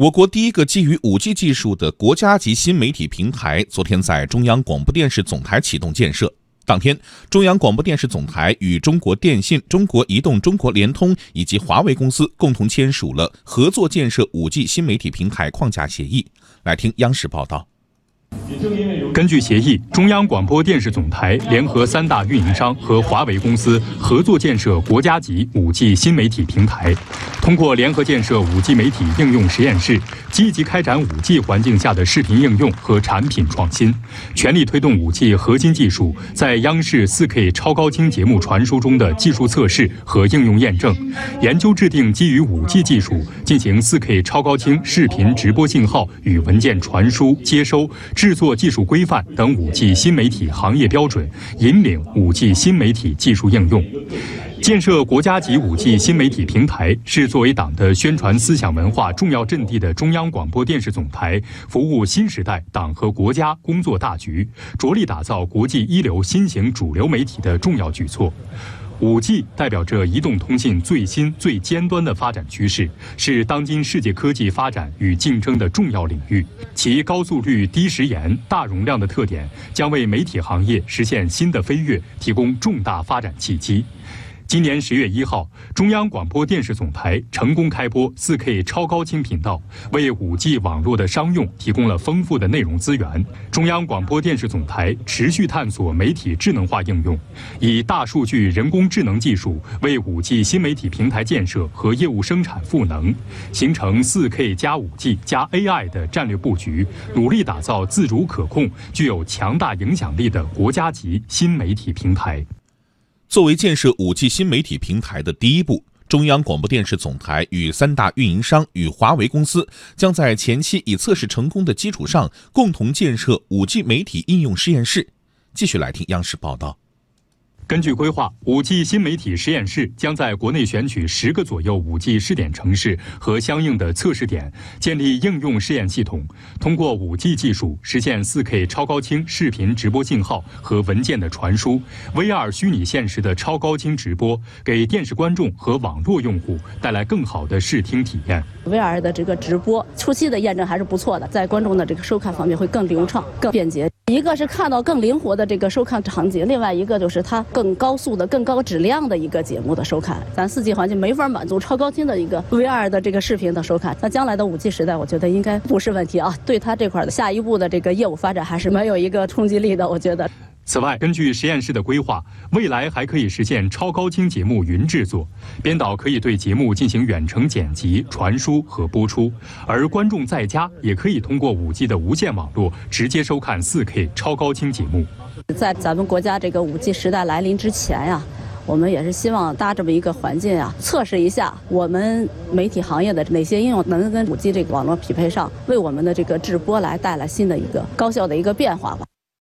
我国第一个基于 5G 技术的国家级新媒体平台，昨天在中央广播电视总台启动建设。当天，中央广播电视总台与中国电信、中国移动、中国联通以及华为公司共同签署了合作建设 5G 新媒体平台框架协议。来听央视报道。根据协议，中央广播电视总台联合三大运营商和华为公司合作建设国家级 5G 新媒体平台。通过联合建设 5G 媒体应用实验室，积极开展 5G 环境下的视频应用和产品创新，全力推动 5G 核心技术在央视 4K 超高清节目传输中的技术测试和应用验证，研究制定基于 5G 技术进行 4K 超高清视频直播信号与文件传输、接收。制作技术规范等五 G 新媒体行业标准，引领五 G 新媒体技术应用，建设国家级五 G 新媒体平台，是作为党的宣传思想文化重要阵地的中央广播电视总台，服务新时代党和国家工作大局，着力打造国际一流新型主流媒体的重要举措。五 G 代表着移动通信最新最尖端的发展趋势，是当今世界科技发展与竞争的重要领域。其高速率、低时延、大容量的特点，将为媒体行业实现新的飞跃提供重大发展契机。今年十月一号，中央广播电视总台成功开播 4K 超高清频道，为 5G 网络的商用提供了丰富的内容资源。中央广播电视总台持续探索媒体智能化应用，以大数据、人工智能技术为 5G 新媒体平台建设和业务生产赋能，形成 4K 加 5G 加 AI 的战略布局，努力打造自主可控、具有强大影响力的国家级新媒体平台。作为建设 5G 新媒体平台的第一步，中央广播电视总台与三大运营商与华为公司将在前期已测试成功的基础上，共同建设 5G 媒体应用实验室。继续来听央视报道。根据规划，5G 新媒体实验室将在国内选取十个左右 5G 试点城市和相应的测试点，建立应用试验系统，通过 5G 技术实现 4K 超高清视频直播信号和文件的传输，VR 虚拟现实的超高清直播，给电视观众和网络用户带来更好的视听体验。VR 的这个直播初期的验证还是不错的，在观众的这个收看方面会更流畅、更便捷。一个是看到更灵活的这个收看场景，另外一个就是它更高速的、更高质量的一个节目的收看。咱四 G 环境没法满足超高清的一个 VR 的这个视频的收看。那将来的五 G 时代，我觉得应该不是问题啊。对它这块的下一步的这个业务发展，还是没有一个冲击力的，我觉得。此外，根据实验室的规划，未来还可以实现超高清节目云制作，编导可以对节目进行远程剪辑、传输和播出，而观众在家也可以通过 5G 的无线网络直接收看 4K 超高清节目。在咱们国家这个 5G 时代来临之前呀，我们也是希望搭这么一个环境啊，测试一下我们媒体行业的哪些应用能跟 5G 这个网络匹配上，为我们的这个直播来带来新的一个高效的一个变化吧。